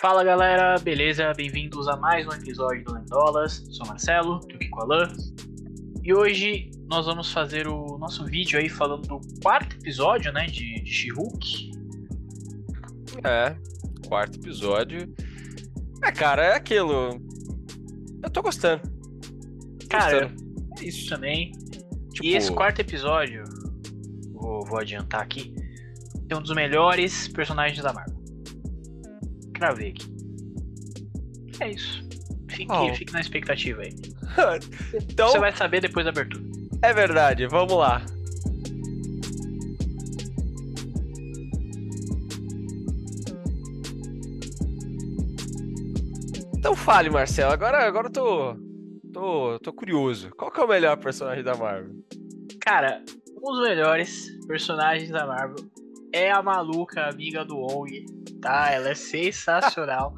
Fala galera, beleza? Bem-vindos a mais um episódio do Lendolas. Sou Marcelo, tô aqui com a Alan. E hoje nós vamos fazer o nosso vídeo aí falando do quarto episódio, né, de, de She-Hulk. É, quarto episódio. É, cara, é aquilo. Eu tô gostando. Cara, Gostando. é isso também. Tipo, E esse quarto episódio, vou, vou adiantar aqui, é um dos melhores personagens da Marvel. Cravei aqui. É isso. Fique, Oh. fique na expectativa aí. então, Você vai saber depois da abertura. é verdade, vamos lá. Então fale, Marcelo. Agora, agora eu tô, tô, tô curioso. Qual que é o melhor personagem da Marvel? Cara, um dos melhores personagens da Marvel é a maluca amiga do Wong, tá? Ela é sensacional.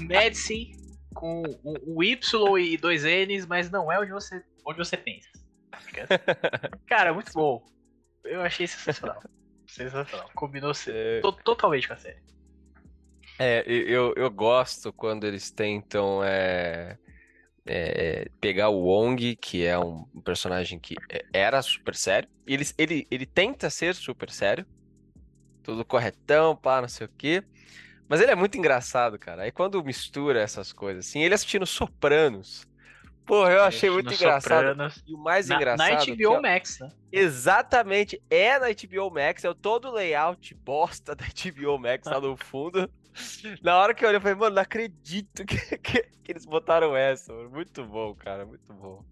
Medicine com um, um Y e dois N's, mas não é onde você, onde você pensa. Cara, muito bom. Eu achei sensacional. Sensacional. Combinou É, to- totalmente com a série. É, eu, eu gosto quando eles tentam é, é, pegar o Wong, que é um personagem que é- era super sério. Ele, ele, ele tenta ser super sério, tudo corretão, pá, não sei o quê. Mas ele é muito engraçado, cara. Aí quando mistura essas coisas, assim, ele assistindo Sopranos. Porra, eu achei muito engraçado. Sopranos. E o mais Na, engraçado. na que HBO é- Max, né? Exatamente, é na HBO Max, é o todo o layout bosta da HBO Max lá no fundo. Na hora que eu olhei, eu falei, mano, não acredito que, que, que eles botaram essa. mano. Muito bom, cara, muito bom.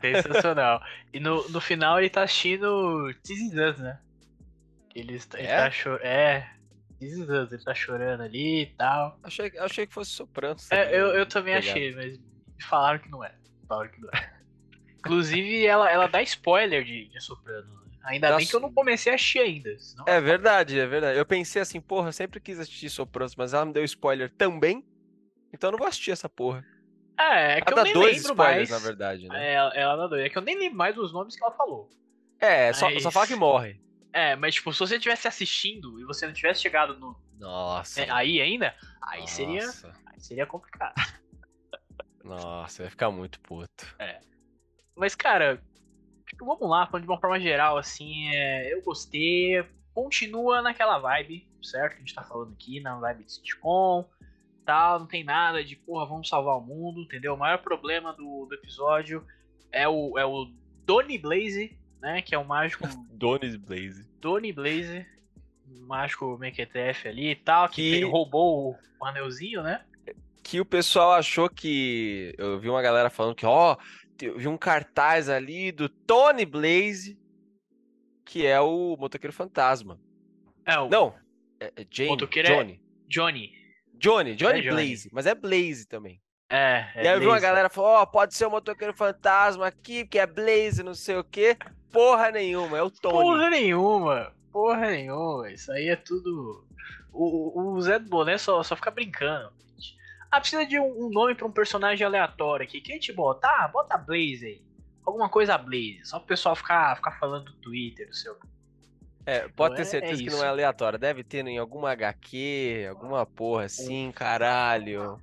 Sensacional. e no, no final ele tá assistindo This Is Us, né? Ele, está- ele É? tá cho- É, This Is Us, ele tá chorando ali e tal. Achei, achei que fosse Sopranos. É, eu, né? eu também Pegado. achei, mas me falaram que não é. Falaram que não é. Inclusive, ela, ela dá spoiler de, de Soprano. né? Ainda bem Nossa. que eu não comecei a assistir ainda. Senão... É verdade, é verdade. Eu pensei assim, porra, eu sempre quis assistir Sopranos, mas ela me deu spoiler também. Então eu não vou assistir essa porra. É, é que Ela eu dá nem dois lembro spoilers, mais. na verdade, né? É, ela, ela dá dois. É que eu nem lembro mais dos nomes que ela falou. É, só, Mas- só fala que morre. É, mas tipo, se você estivesse assistindo e você não tivesse chegado no, Nossa. é, aí ainda, aí seria, Nossa, aí seria complicado. Nossa, ia ficar muito puto. Mas, cara, tipo, vamos lá, falando de uma forma geral, assim, é, eu gostei. Continua naquela vibe, certo? Que a gente tá falando aqui, na vibe de sitcom, tal, não tem nada de, porra, vamos salvar o mundo, entendeu? O maior problema do, do episódio é o, é o Donny Blaze, né? Que é o mágico Donis Blaze. Donny Blaze, mágico mequetrefe ali e tal, que, Que- ele roubou o, anelzinho, né? que o pessoal achou que. Eu vi uma galera falando que, ó, eu vi um cartaz ali do Tony Blaze, que é o motoqueiro fantasma. É, o Não, é, é Jane, Motoqueiro é- Johnny. Johnny. Johnny, Johnny É Johnny. Blaze, mas é Blaze também. É, é e aí eu vi uma galera falando, ó, pode ser o motoqueiro fantasma aqui, que é Blaze, não sei o quê. Porra nenhuma, é o Tony. Porra nenhuma, porra nenhuma. Isso aí é tudo. O, o- o Zé do Boné só, só fica brincando. Ah, precisa de um, um nome pra um personagem aleatório aqui. Quem te bota? Ah, bota Blaze aí. Alguma coisa Blaze. Só pro pessoal ficar, ficar falando no Twitter, no seu. É, pode É- ter é certeza que não é aleatório. Deve ter em alguma HQ, alguma porra assim, caralho.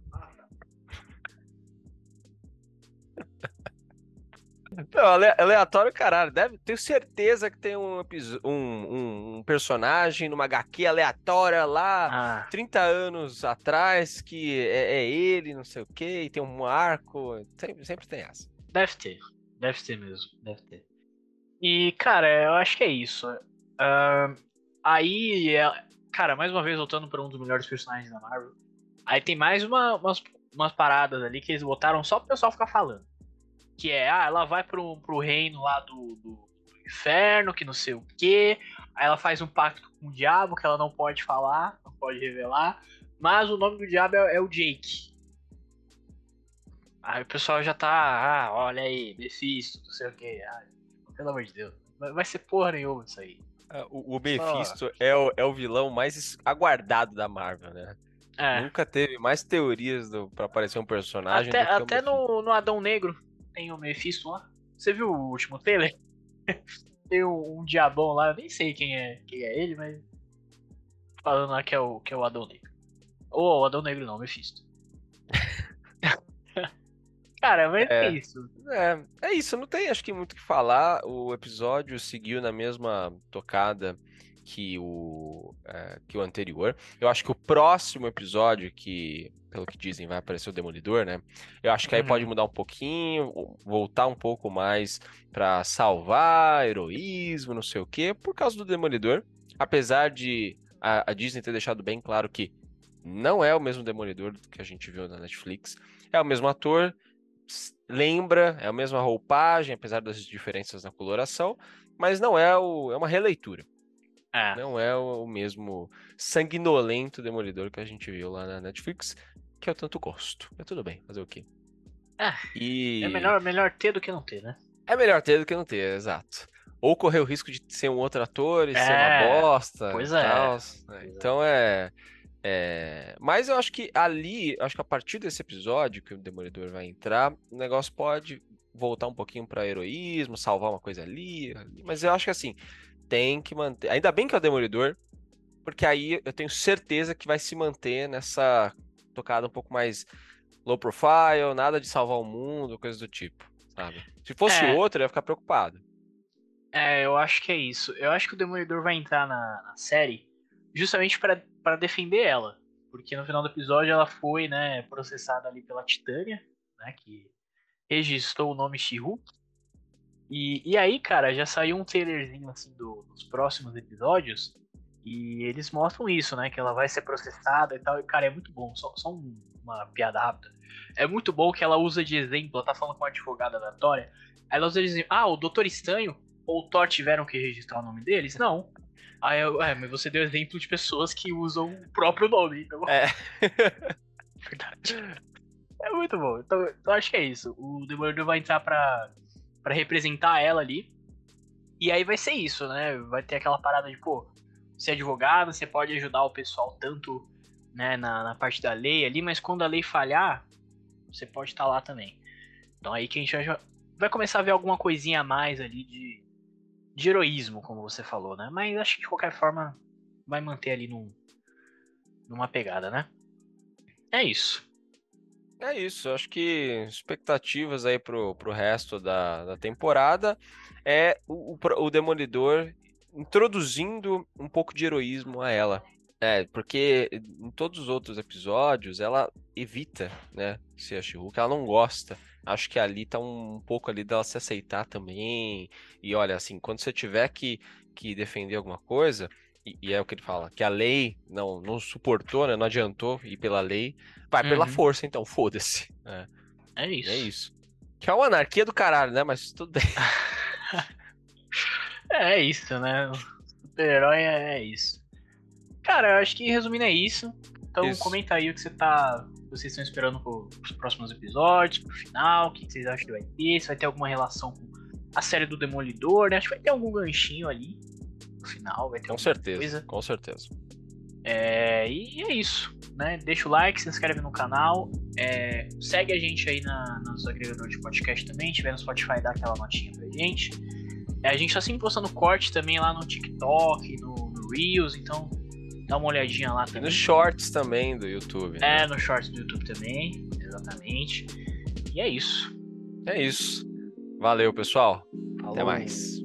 Não, ale- aleatório, caralho. Deve, tenho certeza que tem um, um, um- personagem numa HQ aleatória lá, Ah, 30 anos atrás, que é, é ele, não sei o quê, e tem um arco. Sempre, sempre tem essa. deve ter. Deve ter mesmo. Deve ter. E, cara, eu acho que é isso. Ah, aí, é- cara, mais uma vez voltando pra um dos melhores personagens da Marvel. Aí tem mais uma- umas, umas paradas ali que eles botaram só pro pessoal ficar falando. Que é, ah, ela vai pro, pro reino lá do, do, do inferno, que não sei o quê. Aí ela faz um pacto com o diabo que ela não pode falar, não pode revelar. Mas o nome do diabo é, é o Jake. Aí o pessoal já tá, ah, olha aí, Mephisto, não sei o quê. Ah, pelo amor de Deus. Vai ser porra nenhuma isso aí. É, O, o Mephisto é o, é o vilão mais aguardado da Marvel, né? É. Nunca teve mais teorias do, pra aparecer um personagem. Até, do que o até no, no Adão Negro tem o Mephisto lá. Você viu o último trailer? tem um, um diabão lá, eu nem sei quem é, quem é ele, mas. Falando lá que é o, que é o Adão Negro. Ou oh, Adão Negro não, Mephisto. Cara, mas é, é, isso. É, é isso, não tem acho que muito o que falar. O episódio seguiu na mesma tocada que o, é, que o anterior. Eu acho que o próximo episódio, que, pelo que dizem, vai aparecer o Demolidor, né? Eu acho que aí uhum. pode mudar um pouquinho, voltar um pouco mais para salvar, heroísmo, não sei o quê, por causa do Demolidor. Apesar de a, a Disney ter deixado bem claro que não é o mesmo Demolidor que a gente viu na Netflix. É o mesmo ator, lembra, é a mesma roupagem, apesar das diferenças na coloração, mas não é o, é uma releitura. É. Não é o, mesmo sanguinolento Demolidor que a gente viu lá na Netflix, que eu tanto gosto. Mas tudo bem, fazer o quê? É, e... é melhor, melhor ter do que não ter, né? É melhor ter do que não ter, exato. Ou correr o risco de ser um outro ator e é, ser uma bosta. Pois é. Tal. É, então é. É, mas eu acho que ali, acho que a partir desse episódio que o Demolidor vai entrar, o negócio pode voltar um pouquinho para heroísmo, salvar uma coisa ali, ali, Mas eu acho que assim, tem que manter. Ainda bem que é o Demolidor, porque aí eu tenho certeza que vai se manter nessa tocada um pouco mais low profile, nada de salvar o mundo, coisa do tipo, sabe? Se fosse é. outro, eu ia ficar preocupado. É, eu acho que é isso. Eu acho que o Demolidor vai entrar na, na série justamente para defender ela. Porque no final do episódio ela foi, né, processada ali pela Titânia, né, que registrou o nome she E, e aí, cara, já saiu um trailerzinho assim do, dos próximos episódios e eles mostram isso, né, que ela vai ser processada e tal. E, cara, é muito bom. Só, só um, uma piada rápida. É muito bom que ela usa de exemplo, ela tá falando com uma advogada da Tória. Ela usa de exemplo, ah, o Doutor Estranho ou o Thor tiveram que registrar o nome deles? Não. Aí eu, é, mas você deu exemplo de pessoas que usam o próprio nome, então. É. Verdade. É muito bom. Então, eu acho que é isso. O Demolidor vai entrar pra, pra representar ela ali. E aí vai ser isso, né? Vai ter aquela parada de, pô, você é advogado, você pode ajudar o pessoal tanto né, na, na parte da lei ali, mas quando a lei falhar, você pode estar tá lá também. Então aí que a gente vai, vai começar a ver alguma coisinha a mais ali de, de heroísmo, como você falou, né? Mas acho que de qualquer forma vai manter ali num, numa pegada, né? É isso. É isso, acho que expectativas aí pro, pro resto da, da temporada é o, o, Demolidor introduzindo um pouco de heroísmo a ela. É, porque em todos os outros episódios ela evita, né, ser a she ela não gosta acho que ali tá um, um, pouco ali dela se aceitar também. E olha, assim, quando você tiver que, que defender alguma coisa, e, e, é o que ele fala, que a lei não, não suportou, né? Não adiantou ir pela lei, vai uhum. pela força, então, foda-se. É. é isso. É isso. Que é uma anarquia do caralho, né? Mas tudo bem. é, é isso, né? Super-herói é, é isso. Cara, eu acho que resumindo é isso. Então isso. comenta aí o que você tá vocês estão esperando os próximos episódios, pro final, o que vocês acham que vai ter, se vai ter alguma relação com a série do Demolidor, né? Acho que vai ter algum ganchinho ali no final, vai ter Com certeza, coisa. com certeza. É, e é isso, né? Deixa o like, se inscreve no canal, é, segue a gente aí na, nos agregadores de podcast também, tiver no Spotify, dá aquela notinha pra gente. É, a gente tá sempre postando corte também lá no TikTok, no, no Reels, então Dá uma olhadinha lá também. E nos shorts também do YouTube. Né? É, nos shorts do YouTube também, exatamente. E é isso. É isso. Valeu, pessoal. Falou. Até mais.